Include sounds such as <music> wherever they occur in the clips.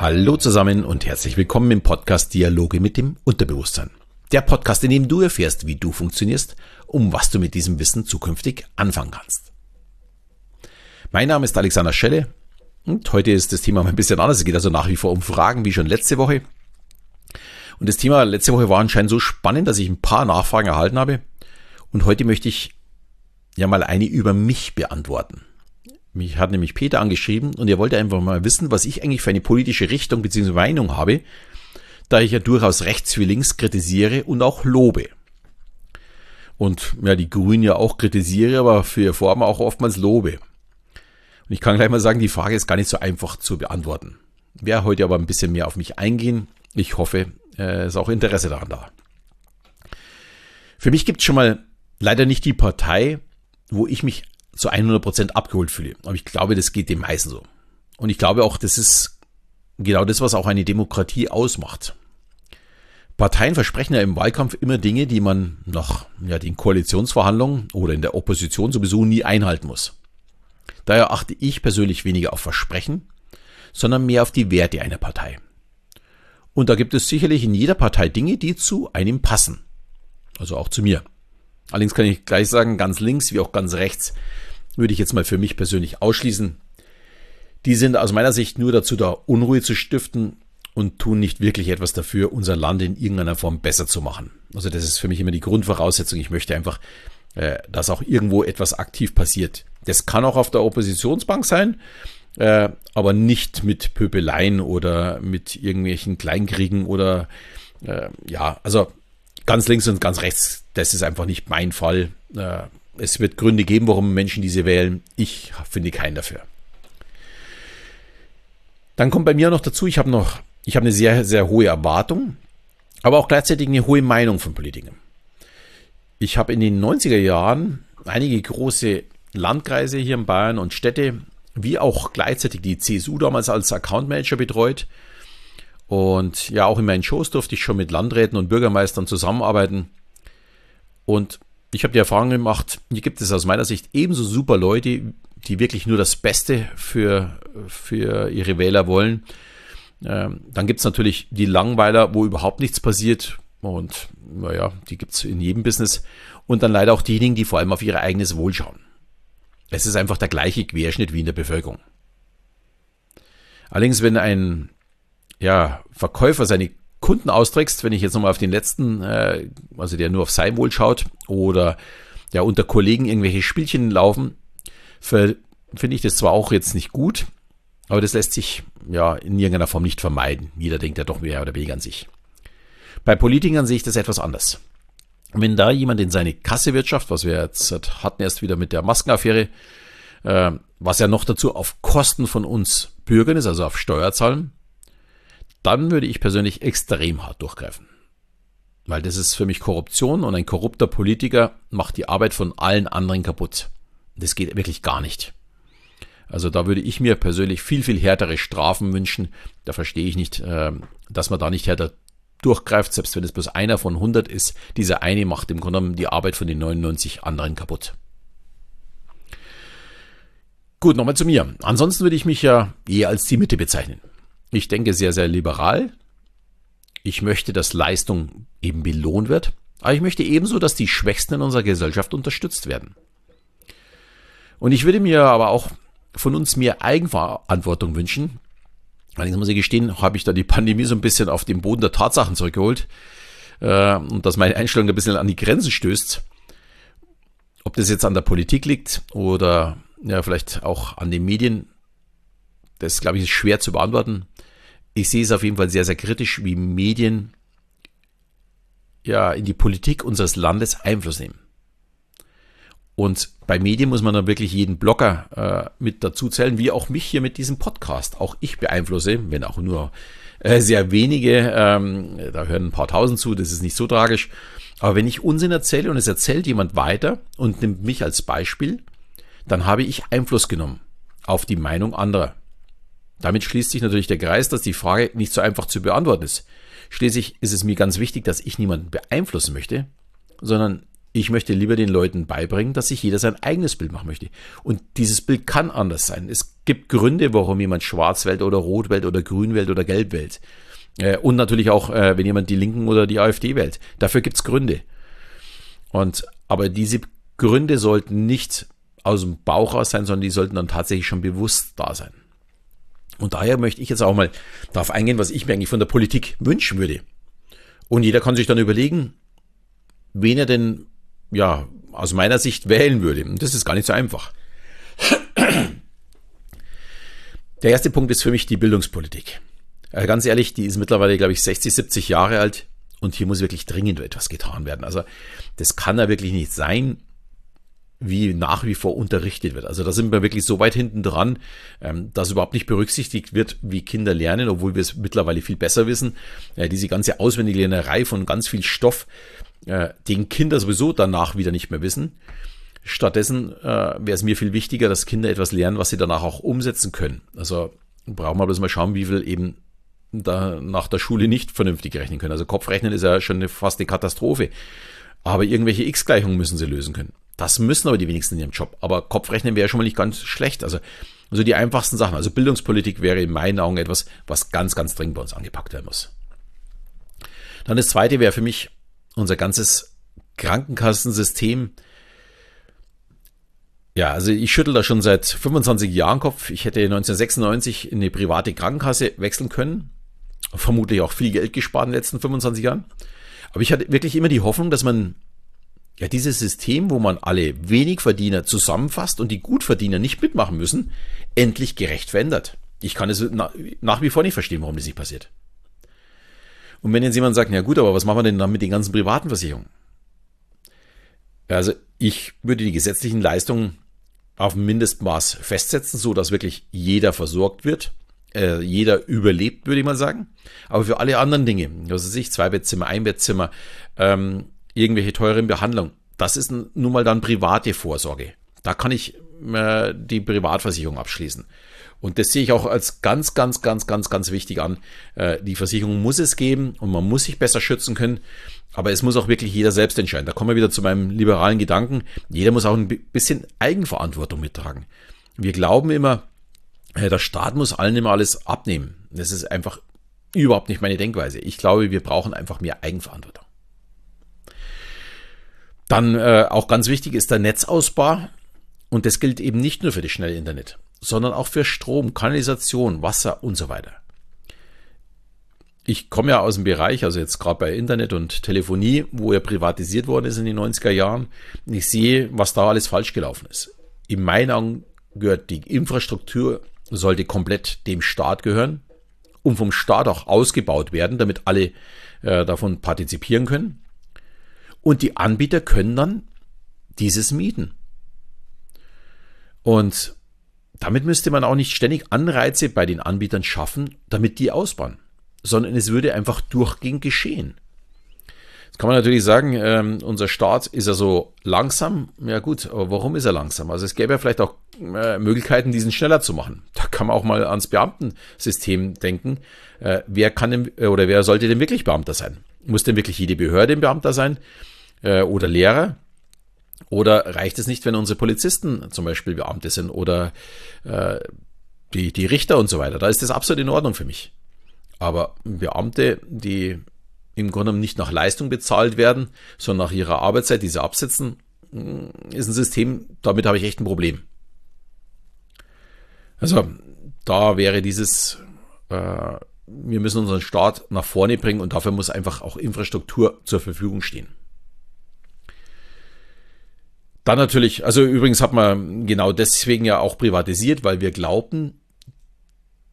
Hallo zusammen und herzlich willkommen im Podcast Dialoge mit dem Unterbewusstsein. Der Podcast, in dem du erfährst, wie du funktionierst, um was du mit diesem Wissen zukünftig anfangen kannst. Mein Name ist Alexander Schelle und heute ist das Thema ein bisschen anders. Es geht also nach wie vor um Fragen wie schon letzte Woche. Und das Thema letzte Woche war anscheinend so spannend, dass ich ein paar Nachfragen erhalten habe. Und heute möchte ich ja mal eine über mich beantworten. Mich hat nämlich Peter angeschrieben und er wollte einfach mal wissen, was ich eigentlich für eine politische Richtung bzw. Meinung habe, da ich ja durchaus rechts wie links kritisiere und auch lobe. Und ja, die Grünen ja auch kritisiere, aber für ihre Form auch oftmals lobe. Und ich kann gleich mal sagen, die Frage ist gar nicht so einfach zu beantworten. Wer heute aber ein bisschen mehr auf mich eingehen. Ich hoffe, es ist auch Interesse daran da. Für mich gibt es schon mal leider nicht die Partei, wo ich mich zu 100% abgeholt fühle. Aber ich glaube, das geht den meisten so. Und ich glaube auch, das ist genau das, was auch eine Demokratie ausmacht. Parteien versprechen ja im Wahlkampf immer Dinge, die man nach ja, den Koalitionsverhandlungen oder in der Opposition sowieso nie einhalten muss. Daher achte ich persönlich weniger auf Versprechen, sondern mehr auf die Werte einer Partei. Und da gibt es sicherlich in jeder Partei Dinge, die zu einem passen. Also auch zu mir. Allerdings kann ich gleich sagen, ganz links wie auch ganz rechts würde ich jetzt mal für mich persönlich ausschließen. Die sind aus meiner Sicht nur dazu da, Unruhe zu stiften und tun nicht wirklich etwas dafür, unser Land in irgendeiner Form besser zu machen. Also das ist für mich immer die Grundvoraussetzung. Ich möchte einfach, äh, dass auch irgendwo etwas aktiv passiert. Das kann auch auf der Oppositionsbank sein, äh, aber nicht mit Pöbeleien oder mit irgendwelchen Kleinkriegen oder äh, ja, also ganz links und ganz rechts, das ist einfach nicht mein Fall. Es wird Gründe geben, warum Menschen diese wählen. Ich finde keinen dafür. Dann kommt bei mir noch dazu, ich habe noch, ich habe eine sehr, sehr hohe Erwartung, aber auch gleichzeitig eine hohe Meinung von Politikern. Ich habe in den 90er Jahren einige große Landkreise hier in Bayern und Städte, wie auch gleichzeitig die CSU damals als Account Manager betreut. Und ja, auch in meinen Shows durfte ich schon mit Landräten und Bürgermeistern zusammenarbeiten. Und ich habe die Erfahrung gemacht, hier gibt es aus meiner Sicht ebenso super Leute, die wirklich nur das Beste für, für ihre Wähler wollen. Ähm, dann gibt es natürlich die Langweiler, wo überhaupt nichts passiert. Und naja, die gibt es in jedem Business. Und dann leider auch diejenigen, die vor allem auf ihr eigenes Wohl schauen. Es ist einfach der gleiche Querschnitt wie in der Bevölkerung. Allerdings, wenn ein ja, Verkäufer seine Kunden austrickst, wenn ich jetzt nochmal auf den letzten, äh, also der nur auf sein Wohl schaut oder ja unter Kollegen irgendwelche Spielchen laufen, finde ich das zwar auch jetzt nicht gut, aber das lässt sich ja in irgendeiner Form nicht vermeiden. Jeder denkt ja doch mehr oder weniger an sich. Bei Politikern sehe ich das etwas anders. Wenn da jemand in seine Kasse wirtschaft, was wir jetzt hatten erst wieder mit der Maskenaffäre, äh, was ja noch dazu auf Kosten von uns Bürgern ist, also auf Steuerzahlen, dann würde ich persönlich extrem hart durchgreifen. Weil das ist für mich Korruption und ein korrupter Politiker macht die Arbeit von allen anderen kaputt. Das geht wirklich gar nicht. Also da würde ich mir persönlich viel, viel härtere Strafen wünschen. Da verstehe ich nicht, ähm, dass man da nicht härter durchgreift, selbst wenn es bloß einer von 100 ist. Dieser eine macht im Grunde genommen die Arbeit von den 99 anderen kaputt. Gut, nochmal zu mir. Ansonsten würde ich mich ja eher als die Mitte bezeichnen. Ich denke sehr, sehr liberal. Ich möchte, dass Leistung eben belohnt wird. Aber ich möchte ebenso, dass die Schwächsten in unserer Gesellschaft unterstützt werden. Und ich würde mir aber auch von uns mehr Eigenverantwortung wünschen. Allerdings muss ich gestehen, habe ich da die Pandemie so ein bisschen auf den Boden der Tatsachen zurückgeholt äh, und dass meine Einstellung ein bisschen an die Grenzen stößt. Ob das jetzt an der Politik liegt oder ja, vielleicht auch an den Medien, das glaube ich ist schwer zu beantworten ich sehe es auf jeden Fall sehr, sehr kritisch, wie Medien ja in die Politik unseres Landes Einfluss nehmen. Und bei Medien muss man dann wirklich jeden Blogger äh, mit dazu zählen, wie auch mich hier mit diesem Podcast. Auch ich beeinflusse, wenn auch nur äh, sehr wenige, ähm, da hören ein paar tausend zu, das ist nicht so tragisch. Aber wenn ich Unsinn erzähle und es erzählt jemand weiter und nimmt mich als Beispiel, dann habe ich Einfluss genommen auf die Meinung anderer. Damit schließt sich natürlich der Kreis, dass die Frage nicht so einfach zu beantworten ist. Schließlich ist es mir ganz wichtig, dass ich niemanden beeinflussen möchte, sondern Ich möchte lieber den Leuten beibringen, dass sich jeder sein eigenes Bild machen möchte. Und dieses Bild kann anders sein. Es gibt Gründe, warum jemand schwarz wählt oder rot wählt oder grün wählt oder gelb wählt. Äh, und natürlich auch, äh, wenn jemand die Linken oder die AfD wählt. Dafür gibt's Gründe. Und, aber diese Gründe sollten nicht aus dem Bauch raus sein, sondern die sollten dann tatsächlich schon bewusst da sein. Und daher möchte ich jetzt auch mal darauf eingehen, was ich mir eigentlich von der Politik wünschen würde. Und jeder kann sich dann überlegen, wen er denn, ja, aus meiner Sicht wählen würde. Und das ist gar nicht so einfach. Der erste Punkt ist für mich die Bildungspolitik. Äh, ganz ehrlich, die ist mittlerweile, glaube ich, 60, 70 Jahre alt und hier muss wirklich dringend etwas getan werden. Also das kann ja wirklich nicht sein, wie nach wie vor unterrichtet wird. Also da sind wir wirklich so weit hinten dran, ähm, dass überhaupt nicht berücksichtigt wird, wie Kinder lernen, obwohl wir es mittlerweile viel besser wissen. Diese ganze Auswendiglernerei von ganz viel Stoff, äh, den Kinder sowieso danach wieder nicht mehr wissen. Stattdessen äh, wäre es mir viel wichtiger, dass Kinder etwas lernen, was sie danach auch umsetzen können. Also brauchen wir bloß mal schauen, wie viel eben da nach der Schule nicht vernünftig rechnen können. Also Kopfrechnen ist ja schon eine, fast eine Katastrophe. Aber irgendwelche X-Gleichungen müssen sie lösen können. Das müssen aber die wenigsten in ihrem Job. Aber Kopfrechnen wäre schon mal nicht ganz schlecht. Also, also die einfachsten Sachen. Also Bildungspolitik wäre in meinen Augen etwas, was ganz, ganz dringend bei uns angepackt werden muss. Dann das zweite wäre für mich unser ganzes Krankenkassensystem. Ja, also ich schüttel da schon seit 25 Jahren Kopf. Ich hätte 1996 in eine private Krankenkasse wechseln können. Vermutlich auch viel Geld gespart in den letzten 25 Jahren. Aber ich hatte wirklich immer die Hoffnung, dass man ja, dieses System, wo man alle Wenigverdiener zusammenfasst und die Gutverdiener nicht mitmachen müssen, endlich gerecht verändert. Ich kann es nach wie vor nicht verstehen, warum das nicht passiert. Und wenn jetzt jemand sagt, ja gut, aber was machen wir denn dann mit den ganzen privaten Versicherungen? Also ich würde die gesetzlichen Leistungen auf ein Mindestmaß festsetzen, so dass wirklich jeder versorgt wird, äh, jeder überlebt, würde ich mal sagen. Aber für alle anderen Dinge, was weiß ich, Zweibettzimmer, Einbettzimmer, ähm, irgendwelche teuren Behandlungen. Das ist nun mal dann private Vorsorge. Da kann ich äh, die Privatversicherung abschließen. Und das sehe ich auch als ganz, ganz, ganz, ganz, ganz wichtig an. Äh, die Versicherung muss es geben und man muss sich besser schützen können. Aber es muss auch wirklich jeder selbst entscheiden. Da kommen wir wieder zu meinem liberalen Gedanken. Jeder muss auch ein bisschen Eigenverantwortung mittragen. Wir glauben immer, äh, der Staat muss allen immer alles abnehmen. Das ist einfach überhaupt nicht meine Denkweise. Ich glaube, wir brauchen einfach mehr Eigenverantwortung. Dann äh, auch ganz wichtig ist der Netzausbau. Und das gilt eben nicht nur für das schnelle Internet, sondern auch für Strom, Kanalisation, Wasser und so weiter. Ich komme ja aus dem Bereich, also jetzt gerade bei Internet und Telefonie, wo er privatisiert worden ist in den 90er Jahren. Und ich sehe, was da alles falsch gelaufen ist. In meinen Augen gehört die Infrastruktur, sollte komplett dem Staat gehören und vom Staat auch ausgebaut werden, damit alle äh, davon partizipieren können. Und die Anbieter können dann dieses mieten. Und damit müsste man auch nicht ständig Anreize bei den Anbietern schaffen, damit die ausbauen, sondern es würde einfach durchgehend geschehen. Jetzt kann man natürlich sagen, ähm, unser Staat ist ja so langsam. Ja gut, aber warum ist er langsam? Also es gäbe ja vielleicht auch äh, Möglichkeiten, diesen schneller zu machen. Da kann man auch mal ans Beamtensystem denken. Äh, wer kann denn, oder wer sollte denn wirklich Beamter sein? Muss denn wirklich jede Behörde ein Beamter sein äh, oder Lehrer? Oder reicht es nicht, wenn unsere Polizisten zum Beispiel Beamte sind oder äh, die, die Richter und so weiter? Da ist das absolut in Ordnung für mich. Aber Beamte, die im Grunde nicht nach Leistung bezahlt werden, sondern nach ihrer Arbeitszeit, die sie absitzen, mm, ist ein System, damit habe ich echt ein Problem. Also da wäre dieses äh, wir müssen unseren Staat nach vorne bringen und dafür muss einfach auch Infrastruktur zur Verfügung stehen. Dann natürlich, also übrigens hat man genau deswegen ja auch privatisiert, weil wir glaubten,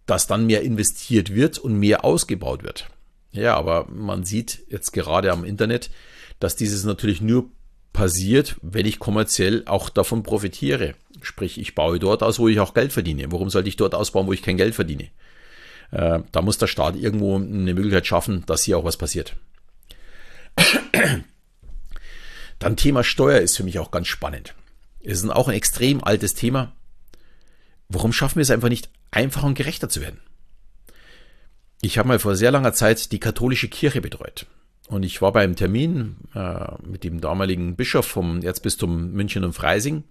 dass dann mehr investiert wird und mehr ausgebaut wird. Ja, aber man sieht jetzt gerade am Internet, dass dieses natürlich nur passiert, wenn ich kommerziell auch davon profitiere. Sprich, ich baue dort aus, wo ich auch Geld verdiene. Warum sollte ich dort ausbauen, wo ich kein Geld verdiene? Äh, da muss der Staat irgendwo eine Möglichkeit schaffen, dass hier auch was passiert. Dann Thema Steuer ist für mich auch ganz spannend. Es ist auch ein extrem altes Thema. Warum schaffen wir es einfach nicht, einfacher und gerechter zu werden? Ich habe mal vor sehr langer Zeit die katholische Kirche betreut. und ich war beim Termin äh, mit dem damaligen Bischof vom Erzbistum München und Freising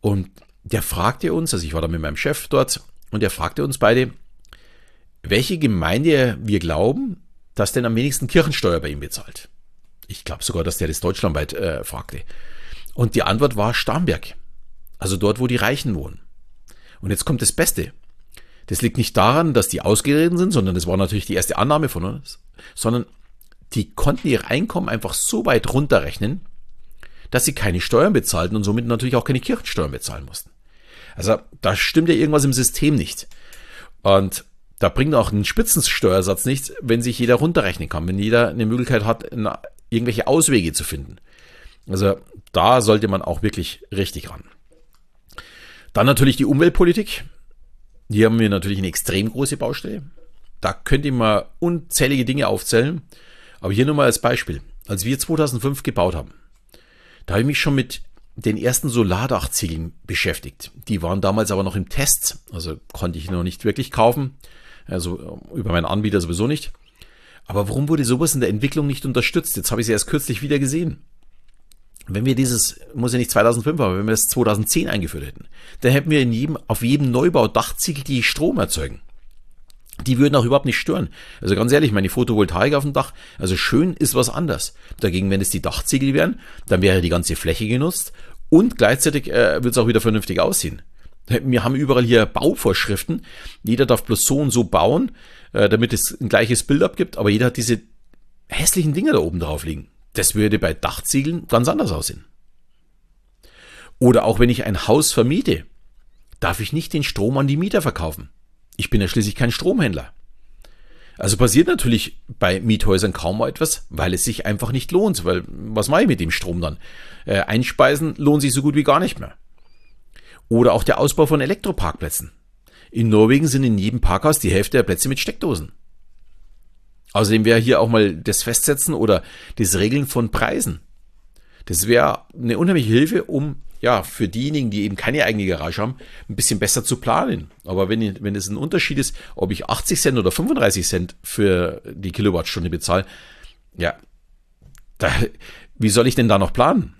und der fragte uns, also ich war da mit meinem Chef dort und der fragte uns beide, welche Gemeinde wir glauben, dass denn am wenigsten Kirchensteuer bei ihm bezahlt. Ich glaube sogar, dass der das deutschlandweit äh, fragte. Und die Antwort war Starnberg. Also dort, wo die Reichen wohnen. Und jetzt kommt das Beste. Das liegt nicht daran, dass die ausgereden sind, sondern das war natürlich die erste Annahme von uns, sondern die konnten ihr Einkommen einfach so weit runterrechnen, dass sie keine Steuern bezahlten und somit natürlich auch keine Kirchensteuern bezahlen mussten. Also da stimmt ja irgendwas im System nicht. Und da bringt auch ein Spitzensteuersatz nichts, wenn sich jeder runterrechnen kann, wenn jeder eine Möglichkeit hat, irgendwelche Auswege zu finden. Also da sollte man auch wirklich richtig ran. Dann natürlich die Umweltpolitik. Hier haben wir natürlich eine extrem große Baustelle. Da könnte ich mal unzählige Dinge aufzählen. Aber hier nur mal als Beispiel. Als wir 2005 gebaut haben, da habe ich mich schon mit den ersten Solardachziegeln beschäftigt. Die waren damals aber noch im Test, also konnte ich noch nicht wirklich kaufen, also über meinen Anbieter sowieso nicht. Aber warum wurde sowas in der Entwicklung nicht unterstützt? Jetzt habe ich sie erst kürzlich wieder gesehen. Wenn wir dieses, muss ja nicht 2005, aber wenn wir das 2010 eingeführt hätten, dann hätten wir in jedem, auf jedem Neubau Dachziegel, die Strom erzeugen. Die würden auch überhaupt nicht stören. Also ganz ehrlich, meine Photovoltaik auf dem Dach, also schön ist was anders. Dagegen, wenn es die Dachziegel wären, dann wäre die ganze Fläche genutzt und gleichzeitig äh, wird es auch wieder vernünftig aussehen. Wir haben überall hier Bauvorschriften. Jeder darf bloß so und so bauen, äh, damit es ein gleiches Bild abgibt, aber jeder hat diese hässlichen Dinge da oben drauf liegen. Das würde bei Dachziegeln ganz anders aussehen. Oder auch wenn ich ein Haus vermiete, darf ich nicht den Strom an die Mieter verkaufen. Ich bin ja schließlich kein Stromhändler. Also passiert natürlich bei Miethäusern kaum mal etwas, weil es sich einfach nicht lohnt. Weil was mache ich mit dem Strom dann? Äh, einspeisen lohnt sich so gut wie gar nicht mehr. Oder auch der Ausbau von Elektroparkplätzen. In Norwegen sind in jedem Parkhaus die Hälfte der Plätze mit Steckdosen. Außerdem wäre hier auch mal das Festsetzen oder das Regeln von Preisen. Das wäre eine unheimliche Hilfe, um ja für diejenigen, die eben keine eigene Garage haben, ein bisschen besser zu planen. Aber wenn, wenn es ein Unterschied ist, ob ich 80 Cent oder 35 Cent für die Kilowattstunde bezahle, ja, da, wie soll ich denn da noch planen?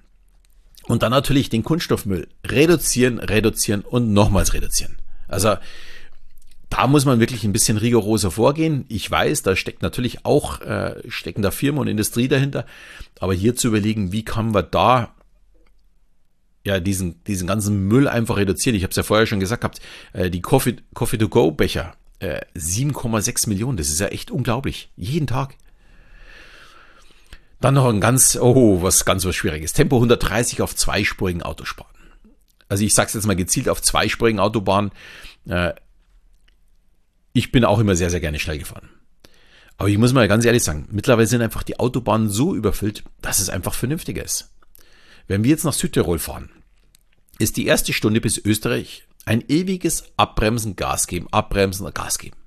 Und dann natürlich den Kunststoffmüll reduzieren, reduzieren und nochmals reduzieren. Also da muss man wirklich ein bisschen rigoroser vorgehen. Ich weiß, da steckt natürlich auch, äh, stecken Firmen und Industrie dahinter. Aber hier zu überlegen, wie kann man da ja diesen, diesen ganzen Müll einfach reduzieren. Ich habe es ja vorher schon gesagt gehabt, äh, die Coffee, Coffee äh, 7,6 Millionen, das ist ja echt unglaublich. Jeden Tag. Dann noch ein ganz, oh, was ganz was Schwieriges. Tempo 130 auf zweispurigen Autospannen. Also ich sag's jetzt mal gezielt auf zweispurigen Autobahnen. Äh, ich bin auch immer sehr, sehr gerne schnell gefahren. Aber ich muss mal ganz ehrlich sagen, mittlerweile sind einfach die Autobahnen so überfüllt, dass es einfach vernünftiger ist. Wenn wir jetzt nach Südtirol fahren, ist die erste Stunde bis Österreich ein ewiges Abbremsen, Gas geben, Abbremsen, Gas geben.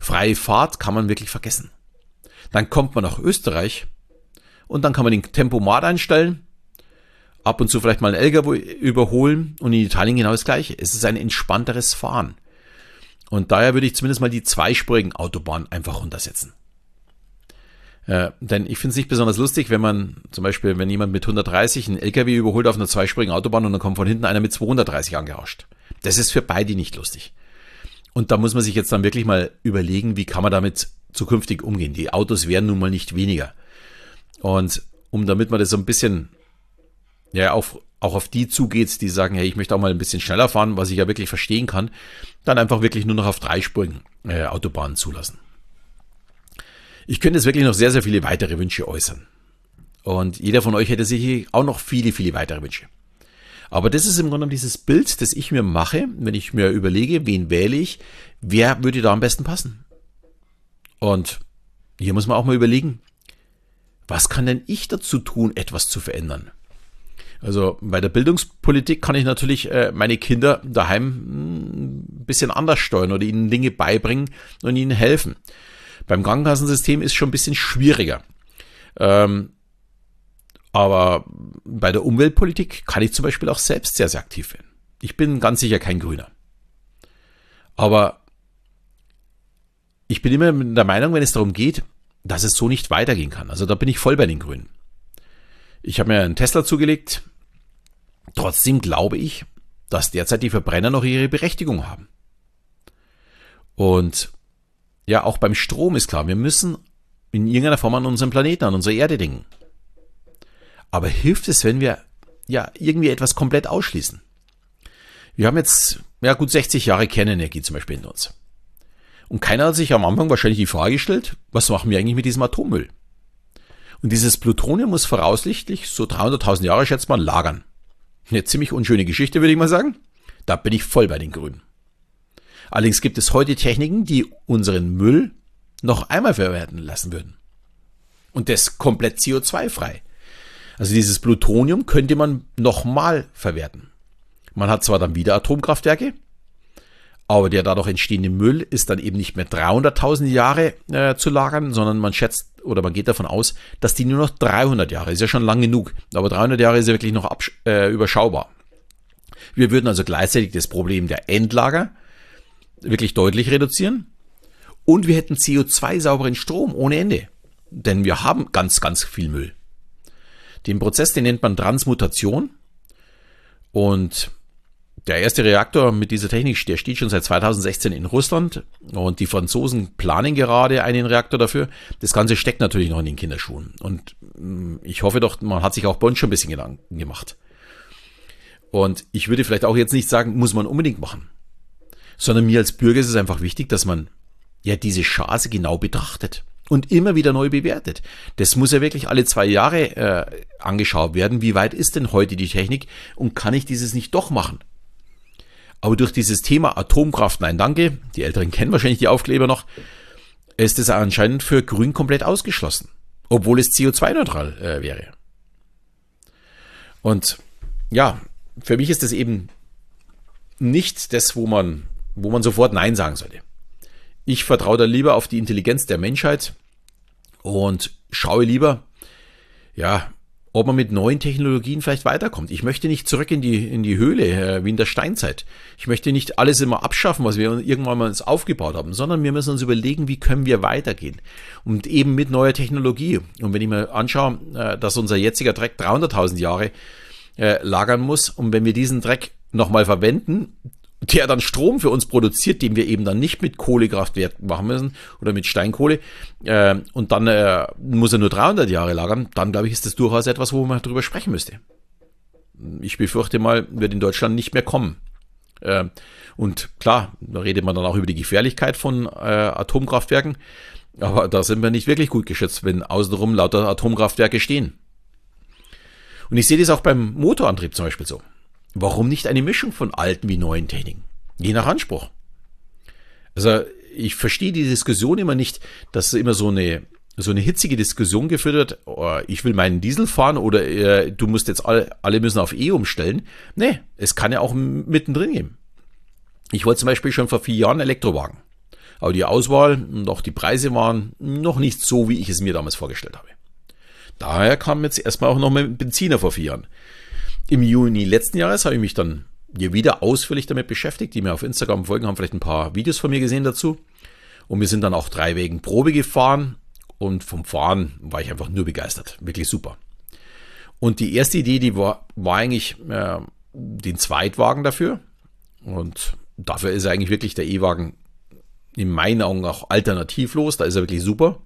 Freie Fahrt kann man wirklich vergessen. Dann kommt man nach Österreich und dann kann man den Tempomat einstellen, ab und zu vielleicht mal einen LKW überholen und in Italien genau das gleiche. Es ist ein entspannteres Fahren. Und daher würde ich zumindest mal die zweispurigen Autobahnen einfach runtersetzen. Äh, denn ich finde es nicht besonders lustig, wenn man zum Beispiel, wenn jemand mit 130 einen LKW überholt auf einer zweispurigen Autobahn und dann kommt von hinten einer mit 230 angerauscht. Das ist für beide nicht lustig. Und da muss man sich jetzt dann wirklich mal überlegen, wie kann man damit zukünftig umgehen. Die Autos werden nun mal nicht weniger. Und um damit man das so ein bisschen ja, auf, auch auf die zugeht, die sagen, hey, ich möchte auch mal ein bisschen schneller fahren, was ich ja wirklich verstehen kann, dann einfach wirklich nur noch auf dreispurigen äh, Autobahnen zulassen. Ich könnte jetzt wirklich noch sehr, sehr viele weitere Wünsche äußern. Und jeder von euch hätte sicher auch noch viele, viele weitere Wünsche. Aber das ist im Grunde dieses Bild, das ich mir mache, wenn ich mir überlege, wen wähle ich, wer würde da am besten passen. Und hier muss man auch mal überlegen, was kann denn ich dazu tun, etwas zu verändern? Also bei der Bildungspolitik kann ich natürlich äh, meine Kinder daheim ein hm, bisschen anders steuern oder ihnen Dinge beibringen und ihnen helfen. Beim Krankenkassensystem ist schon ein bisschen schwieriger. Ähm, aber bei der Umweltpolitik kann ich zum Beispiel auch selbst sehr, sehr aktiv werden. Ich bin ganz sicher kein Grüner. Aber ich bin immer der Meinung, wenn es darum geht, dass es so nicht weitergehen kann. Also da bin ich voll bei den Grünen. Ich habe mir einen Tesla zugelegt. Trotzdem glaube ich, dass derzeit die Verbrenner noch ihre Berechtigung haben. Und ja, auch beim Strom ist klar, wir müssen in irgendeiner Form an unseren Planeten, an unsere Erde denken. Aber hilft es, wenn wir ja irgendwie etwas komplett ausschließen? Wir haben jetzt ja gut 60 Jahre Kernenergie zum Beispiel in uns. Und keiner hat sich am Anfang wahrscheinlich die Frage gestellt, was machen wir eigentlich mit diesem Atommüll? Und dieses Plutonium muss voraussichtlich so 300.000 Jahre, schätzt man, lagern. Eine ziemlich unschöne Geschichte, würde ich mal sagen. Da bin ich voll bei den Grünen. Allerdings gibt es heute Techniken, die unseren Müll noch einmal verwerten lassen würden. Und das komplett CO2-frei. Also dieses Plutonium könnte man nochmal verwerten. Man hat zwar dann wieder Atomkraftwerke, aber der dadurch entstehende Müll ist dann eben nicht mehr 300.000 Jahre äh, zu lagern, sondern man schätzt oder man geht davon aus, dass die nur noch 300 Jahre, ist ja schon lang genug, aber 300 Jahre ist ja wirklich noch äh, überschaubar. Wir würden also gleichzeitig das Problem der Endlager wirklich deutlich reduzieren und wir hätten CO2-sauberen Strom ohne Ende, denn wir haben ganz, ganz viel Müll. Den Prozess, den nennt man Transmutation und der erste Reaktor mit dieser Technik, der steht schon seit 2016 in Russland und die Franzosen planen gerade einen Reaktor dafür. Das Ganze steckt natürlich noch in den Kinderschuhen und mm, ich hoffe doch, man hat sich auch bei uns schon ein bisschen Gedanken gemacht. Und ich würde vielleicht auch jetzt nicht sagen, muss man unbedingt machen, sondern mir als Bürger ist es einfach wichtig, dass man ja diese Chance genau betrachtet und immer wieder neu bewertet. Das muss ja wirklich alle zwei Jahre äh, angeschaut werden. Wie weit ist denn heute die Technik und kann ich dieses nicht doch machen? Aber durch dieses Thema Atomkraft, nein, danke, die Älteren kennen wahrscheinlich die Aufkleber noch, ist es anscheinend für Grün komplett ausgeschlossen, obwohl es CO2-neutral äh, wäre. Und ja, für mich ist das eben nicht das, wo man, wo man sofort Nein sagen sollte. Ich vertraue da lieber auf die Intelligenz der Menschheit und schaue lieber, ja, ob man mit neuen Technologien vielleicht weiterkommt. Ich möchte nicht zurück in die, in die Höhle äh, wie in der Steinzeit. Ich möchte nicht alles immer abschaffen, was wir irgendwann mal uns aufgebaut haben, sondern wir müssen uns überlegen, wie können wir weitergehen. Und eben mit neuer Technologie. Und wenn ich mir anschaue, äh, dass unser jetziger Dreck 300.000 Jahre äh, lagern muss und wenn wir diesen Dreck nochmal verwenden, der dann Strom für uns produziert, den wir eben dann nicht mit Kohlekraftwerken machen müssen oder mit Steinkohle äh, und dann äh, muss er nur 300 Jahre lagern, dann glaube ich, ist das durchaus etwas, wo man darüber sprechen müsste. Ich befürchte mal, wird in Deutschland nicht mehr kommen. Äh, und klar, da redet man dann auch über die Gefährlichkeit von äh, Atomkraftwerken, aber da sind wir nicht wirklich gut geschützt, wenn außenrum lauter Atomkraftwerke stehen. Und ich sehe das auch beim Motorantrieb zum Beispiel so. Warum nicht eine Mischung von alten wie neuen Techniken? Je nach Anspruch. Also ich verstehe die Diskussion immer nicht, dass immer so eine so eine hitzige Diskussion geführt wird, oh, ich will meinen Diesel fahren oder äh, du musst jetzt alle, alle müssen auf E umstellen. Nee, es kann ja auch mittendrin gehen. Ich wollte zum Beispiel schon vor vier Jahren Elektrowagen. Aber die Auswahl und auch die Preise waren noch nicht so, wie ich es mir damals vorgestellt habe. Daher kam jetzt erstmal auch noch mit Benziner vor vier Jahren. Im Juni letzten Jahres habe ich mich dann hier wieder ausführlich damit beschäftigt. Die mir auf Instagram folgen, haben vielleicht ein paar Videos von mir gesehen dazu. Und wir sind dann auch drei Wegen Probe gefahren. Und vom Fahren war ich einfach nur begeistert. Wirklich super. Und die erste Idee, die war, war eigentlich äh, den Zweitwagen dafür. Und dafür ist eigentlich wirklich der E-Wagen in meinen Augen auch alternativlos. Da ist er wirklich super.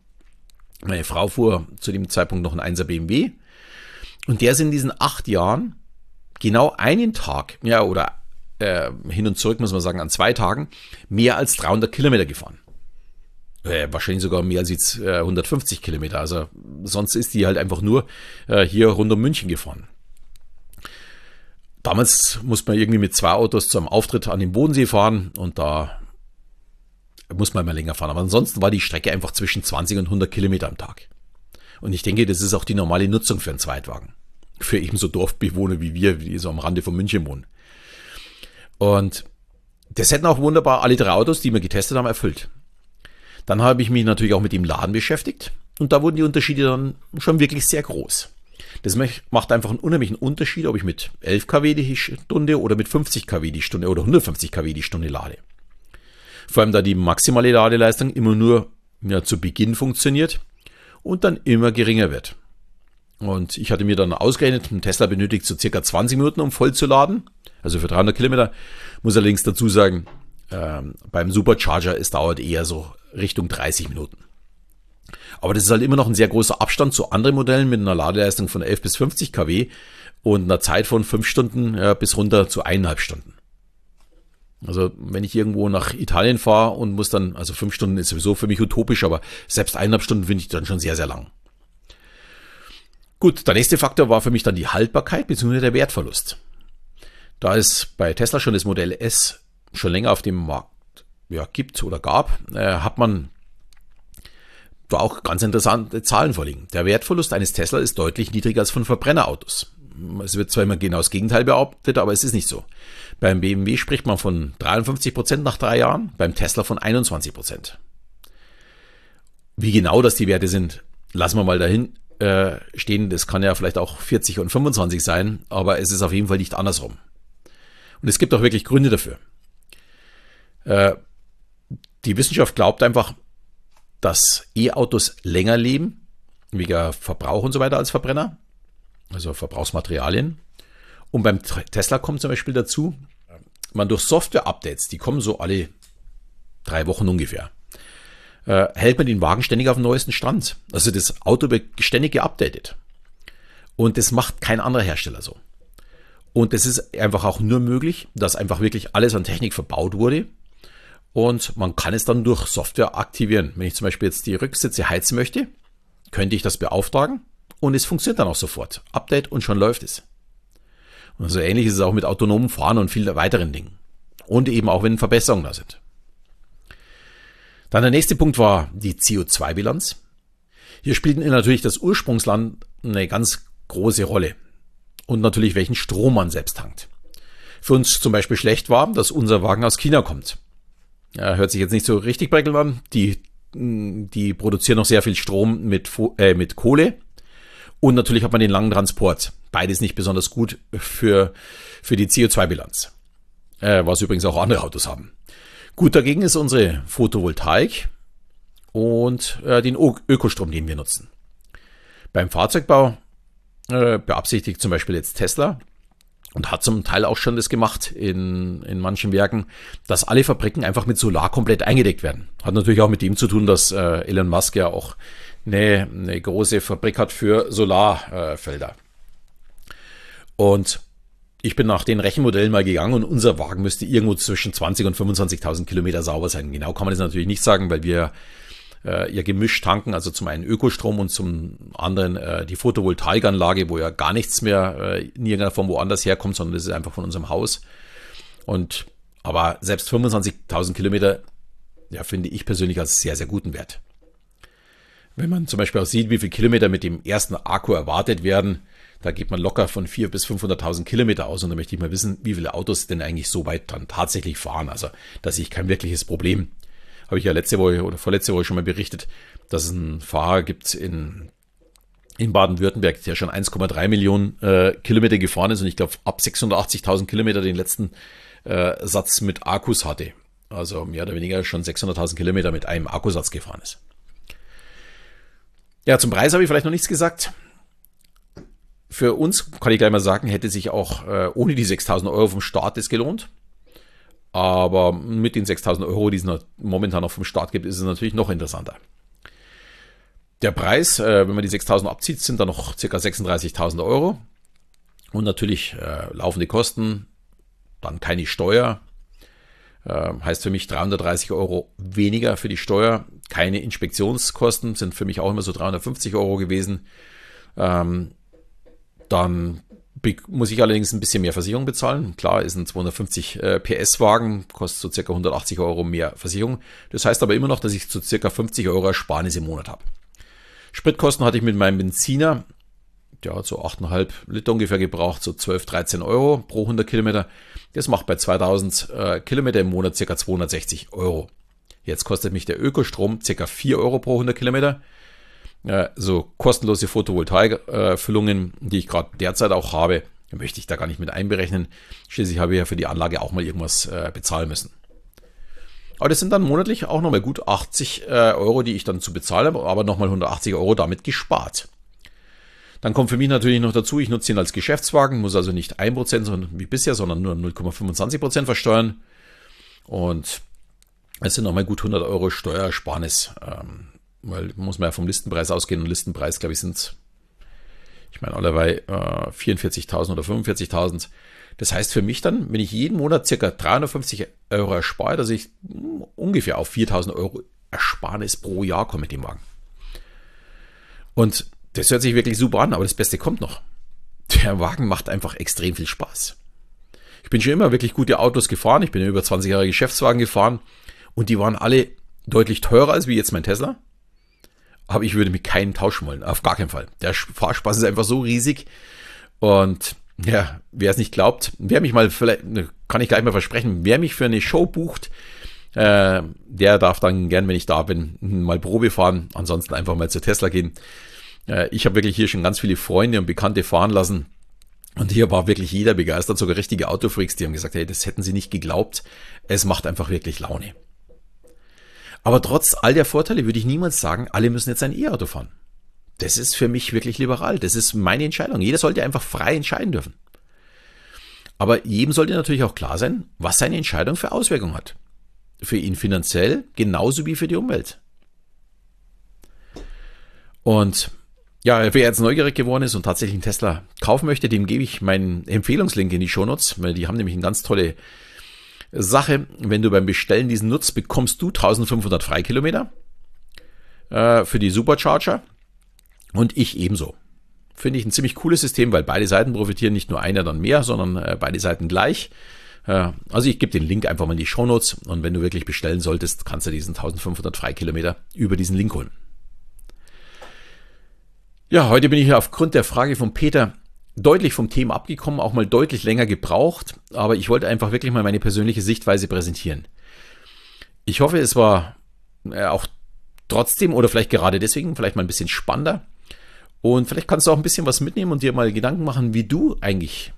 Meine Frau fuhr zu dem Zeitpunkt noch ein 1er BMW. Und der ist in diesen acht Jahren genau einen Tag, ja, oder äh, hin und zurück muss man sagen, an zwei Tagen, mehr als 300 Kilometer gefahren. Äh, wahrscheinlich sogar mehr als jetzt äh, 150 Kilometer. Also sonst ist die halt einfach nur äh, hier rund um München gefahren. Damals musste man irgendwie mit zwei Autos zum Auftritt an den Bodensee fahren und da muss man mal länger fahren. Aber ansonsten war die Strecke einfach zwischen 20 und 100 Kilometer am Tag. Und ich denke, das ist auch die normale Nutzung für einen Zweitwagen für ebenso Dorfbewohner wie wir, die so am Rande von München wohnen. Und das hätten auch wunderbar alle drei Autos, die wir getestet haben, erfüllt. Dann habe ich mich natürlich auch mit dem Laden beschäftigt und da wurden die Unterschiede dann schon wirklich sehr groß. Das macht einfach einen unheimlichen Unterschied, ob ich mit 11 kW die Stunde oder mit 50 kW die Stunde oder 150 kW die Stunde lade. Vor allem da die maximale Ladeleistung immer nur ja, zu Beginn funktioniert und dann immer geringer wird. Und ich hatte mir dann ausgerechnet, ein Tesla benötigt so circa 20 Minuten, um voll zu laden. Also für 300 Kilometer. Muss allerdings dazu sagen, ähm, beim Supercharger, es dauert eher so Richtung 30 Minuten. Aber das ist halt immer noch ein sehr großer Abstand zu anderen Modellen mit einer Ladeleistung von 11 bis 50 kW und einer Zeit von 5 Stunden ja, bis runter zu eineinhalb Stunden. Also wenn ich irgendwo nach Italien fahre und muss dann, also 5 Stunden ist sowieso für mich utopisch, aber selbst eineinhalb Stunden finde ich dann schon sehr, sehr lang. Gut, der nächste Faktor war für mich dann die Haltbarkeit bzw. der Wertverlust. Da es bei Tesla schon das Modell S schon länger auf dem Markt ja, gibt oder gab, äh, hat man da auch ganz interessante Zahlen vorliegen. Der Wertverlust eines Tesla ist deutlich niedriger als von Verbrennerautos. Es wird zwar immer genau das Gegenteil behauptet, aber es ist nicht so. Beim BMW spricht man von 53 Prozent nach drei Jahren, beim Tesla von 21 Prozent. Wie genau das die Werte sind, lassen wir mal dahin äh, stehen. Das kann ja vielleicht auch 40 und 25 sein, aber es ist auf jeden Fall nicht andersrum. Und es gibt auch wirklich Gründe dafür. Äh, die Wissenschaft glaubt einfach, dass E-Autos länger leben, wegen Verbrauch und so weiter als Verbrenner, also Verbrauchsmaterialien. Und beim Tesla kommt zum Beispiel dazu, man durch Software-Updates, die kommen so alle drei Wochen ungefähr, äh, hält man den Wagen ständig auf dem neuesten Stand. Also das Auto wird ständig geupdatet. Und das macht kein anderer Hersteller so. Und das ist einfach auch nur möglich, dass einfach wirklich alles an Technik verbaut wurde und man kann es dann durch Software aktivieren. Wenn ich zum Beispiel jetzt die Rücksitze heizen möchte, könnte ich das beauftragen und es funktioniert dann auch sofort. Update und schon läuft es. Und so ähnlich ist es auch mit autonomem Fahren und vielen weiteren Dingen. Und eben auch wenn Verbesserungen da sind. Dann der nächste Punkt war die CO2-Bilanz. Hier spielt natürlich das Ursprungsland eine ganz große Rolle. Und natürlich welchen Strom man selbst tankt. Für uns zum Beispiel schlecht war, dass unser Wagen aus China kommt. Ja, hört sich jetzt nicht so richtig prickelnd an. Die, die produzieren noch sehr viel Strom mit, äh, mit Kohle. Und natürlich hat man den langen Transport. Beides nicht besonders gut für, für die CO2-Bilanz. Äh, was übrigens auch andere Autos haben. Gut, dagegen ist unsere Photovoltaik und äh, den Ö Ökostrom, den wir nutzen. Beim Fahrzeugbau äh, beabsichtigt zum Beispiel jetzt Tesla, und hat zum Teil auch schon das gemacht in, in manchen Werken, dass alle Fabriken einfach mit Solar komplett eingedeckt werden. Hat natürlich auch mit dem zu tun, dass äh, Elon Musk ja auch eine, eine große Fabrik hat für Solarfelder. Und ich bin nach den Rechenmodellen mal gegangen und unser Wagen müsste irgendwo zwischen 20 und 25.000 Kilometer sauber sein. Genau kann man das natürlich nicht sagen, weil wir äh, ihr Gemisch tanken, also zum einen Ökostrom und zum anderen äh, die Photovoltaikanlage, wo ja gar nichts mehr äh, in irgendeiner Form woanders herkommt, sondern das ist einfach von unserem Haus. Und aber selbst 25.000 Kilometer, ja, finde ich persönlich als sehr, sehr guten Wert. Wenn man zum Beispiel auch sieht, wie viele Kilometer mit dem ersten Akku erwartet werden, da geht man locker von 400.000 bis 500.000 Kilometer aus und da möchte ich mal wissen, wie viele Autos denn eigentlich so weit dann tatsächlich fahren. Also, da sehe ich kein wirkliches Problem habe ich ja letzte Woche oder vorletzte Woche schon mal berichtet, dass es einen Fahrer gibt in, in Baden-Württemberg, der schon 1,3 Millionen äh, Kilometer gefahren ist und ich glaube ab 680.000 Kilometer den letzten äh, Satz mit Akkus hatte. Also mehr oder weniger schon 600.000 Kilometer mit einem Akkusatz gefahren ist. Ja, zum Preis habe ich vielleicht noch nichts gesagt. Für uns, kann ich gleich mal sagen, hätte sich auch äh, ohne die 6.000 Euro vom Start das gelohnt. Aber mit den 6000 Euro, die es momentan noch vom Start gibt, ist es natürlich noch interessanter. Der Preis, äh, wenn man die 6000 abzieht, sind dann noch ca. 36.000 Euro. Und natürlich äh, laufende Kosten, dann keine Steuer. Äh, heißt für mich 330 Euro weniger für die Steuer. Keine Inspektionskosten sind für mich auch immer so 350 Euro gewesen. Ähm, dann muss ich allerdings ein bisschen mehr Versicherung bezahlen. Klar, ist ein 250 äh, PS-Wagen, kostet so circa 180 Euro mehr Versicherung. Das heißt aber immer noch, dass ich so circa 50 Euro Ersparnis im Monat habe. Spritkosten hatte ich mit meinem Benziner, der hat so 8,5 Liter ungefähr gebraucht, so 12, 13 Euro pro 100 Kilometer. Das macht bei 2000 äh, Kilometer im Monat circa 260 Euro. Jetzt kostet mich der Ökostrom circa 4 Euro pro 100 Kilometer so kostenlose Photovoltaikfüllungen, die ich gerade derzeit auch habe, möchte ich da gar nicht mit einberechnen. Schließlich habe ich ja für die Anlage auch mal irgendwas äh, bezahlen müssen. Aber das sind dann monatlich auch nochmal gut 80 äh, Euro, die ich dann zu bezahlen habe, aber nochmal 180 Euro damit gespart. Dann kommt für mich natürlich noch dazu, ich nutze ihn als Geschäftswagen, muss also nicht 1% sondern, wie bisher, sondern nur 0,25% versteuern. Und es sind nochmal gut 100 Euro Steuersparnis, ähm, weil muss man ja vom Listenpreis ausgehen und Listenpreis, glaube ich, sind, ich meine, allerweil äh, 44.000 oder 45.000. Das heißt für mich dann, wenn ich jeden Monat circa 350 Euro erspare, dass ich ungefähr auf 4.000 Euro Ersparnis pro Jahr komme mit dem Wagen. Und das hört sich wirklich super an, aber das Beste kommt noch. Der Wagen macht einfach extrem viel Spaß. Ich bin schon immer wirklich gute Autos gefahren. Ich bin über 20 Jahre Geschäftswagen gefahren und die waren alle deutlich teurer als wie jetzt mein Tesla. Aber ich würde mit keinen tauschen wollen. Auf gar keinen Fall. Der Fahrspaß ist einfach so riesig. Und ja, wer es nicht glaubt, wer mich mal, vielleicht, ne, kann ich gleich mal versprechen, wer mich für eine Show bucht, äh, der darf dann gern, wenn ich da bin, mal Probe fahren. Ansonsten einfach mal zu Tesla gehen. Äh, ich habe wirklich hier schon ganz viele Freunde und Bekannte fahren lassen. Und hier war wirklich jeder begeistert, sogar richtige Autofreaks, die haben gesagt, hey, das hätten sie nicht geglaubt. Es macht einfach wirklich Laune. Aber trotz all der Vorteile würde ich niemals sagen, alle müssen jetzt ein E-Auto fahren. Das ist für mich wirklich liberal. Das ist meine Entscheidung. Jeder sollte einfach frei entscheiden dürfen. Aber jedem sollte natürlich auch klar sein, was seine Entscheidung für Auswirkungen hat. Für ihn finanziell genauso wie für die Umwelt. Und ja, wer jetzt neugierig geworden ist und tatsächlich einen Tesla kaufen möchte, dem gebe ich meinen Empfehlungslink in die Shownotes, weil die haben nämlich eine ganz tolle Sache. Wenn du beim Bestellen diesen nutzt, bekommst du 1500 Freikilometer äh, für die Supercharger und ich ebenso. Finde ich ein ziemlich cooles System, weil beide Seiten profitieren, nicht nur einer dann mehr, sondern äh, beide Seiten gleich. Äh, also ich gebe den Link einfach mal in die Shownotes und wenn du wirklich bestellen solltest, kannst du diesen 1500 Freikilometer über diesen Link holen. Ja, heute bin ich aufgrund der Frage von Peter deutlich vom Thema abgekommen, auch mal deutlich länger gebraucht, aber ich wollte einfach wirklich mal meine persönliche Sichtweise präsentieren. Ich hoffe, es war äh, auch trotzdem oder vielleicht gerade deswegen vielleicht mal ein bisschen spannender. Und vielleicht kannst du auch ein bisschen was mitnehmen und dir mal Gedanken machen, wie du eigentlich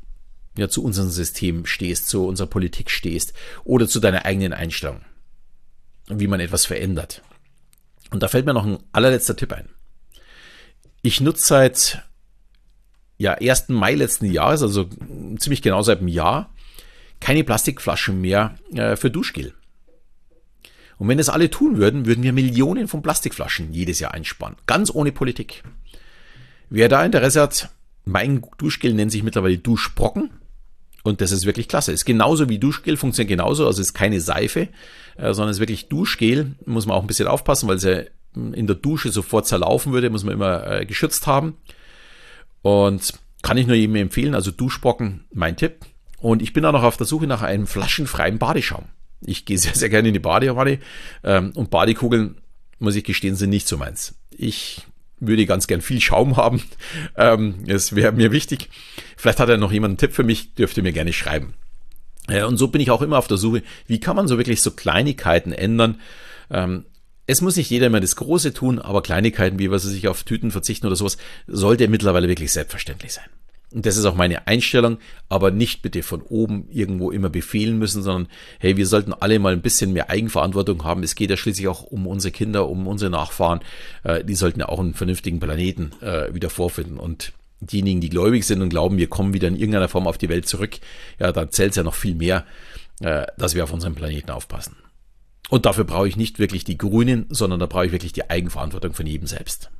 ja, zu unserem System stehst, zu unserer Politik stehst oder zu deiner eigenen Einstellung. Und wie man etwas verändert. Und da fällt mir noch ein allerletzter Tipp ein. Ich nutze seit ja, 1. Mai letzten Jahres, also ziemlich genau seit einem Jahr, keine Plastikflaschen mehr äh, für Duschgel. Und wenn das alle tun würden, würden wir Millionen von Plastikflaschen jedes Jahr einsparen. Ganz ohne Politik. Wer da Interesse hat, mein Duschgel nennt sich mittlerweile Duschbrocken. Und das ist wirklich klasse. Ist genauso wie Duschgel, funktioniert genauso. Also ist keine Seife, äh, sondern ist wirklich Duschgel. Muss man auch ein bisschen aufpassen, weil sie in der Dusche sofort zerlaufen würde. Muss man immer äh, geschützt haben. Und kann ich nur jedem empfehlen. Also Duschbrocken, mein Tipp. Und ich bin auch noch auf der Suche nach einem flaschenfreien Badeschaum. Ich gehe sehr, sehr gerne in die Badewanne. Ähm, und Badekugeln, muss ich gestehen, sind nicht so meins. Ich würde ganz gern viel Schaum haben. <laughs> Ähm, es wäre mir wichtig. Vielleicht hat er noch jemand einen Tipp für mich, dürfte mir gerne schreiben. Äh, und so bin ich auch immer auf der Suche, wie kann man so wirklich so Kleinigkeiten ändern. Ähm, es muss nicht jeder immer das Große tun, aber Kleinigkeiten wie was er sich auf Tüten verzichten oder sowas, sollte mittlerweile wirklich selbstverständlich sein. Und das ist auch meine Einstellung, aber nicht bitte von oben irgendwo immer befehlen müssen, sondern hey, wir sollten alle mal ein bisschen mehr Eigenverantwortung haben. Es geht ja schließlich auch um unsere Kinder, um unsere Nachfahren. Äh, die sollten ja auch einen vernünftigen Planeten äh, wieder vorfinden. Und diejenigen, die gläubig sind und glauben, wir kommen wieder in irgendeiner Form auf die Welt zurück, ja, dann zählt es ja noch viel mehr, äh, dass wir auf unseren Planeten aufpassen. Und dafür brauche ich nicht wirklich die Grünen, sondern da brauche ich wirklich die Eigenverantwortung von jedem selbst.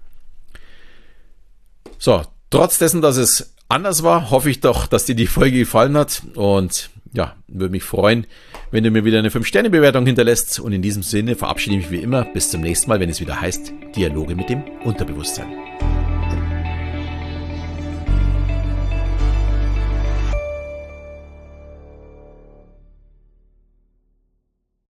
So, trotz dessen, dass es anders war, hoffe ich doch, dass dir die Folge gefallen hat und ja, würde mich freuen, wenn du mir wieder eine 5-Sterne-Bewertung hinterlässt und in diesem Sinne verabschiede ich mich wie immer bis zum nächsten Mal, wenn es wieder heißt Dialoge mit dem Unterbewusstsein.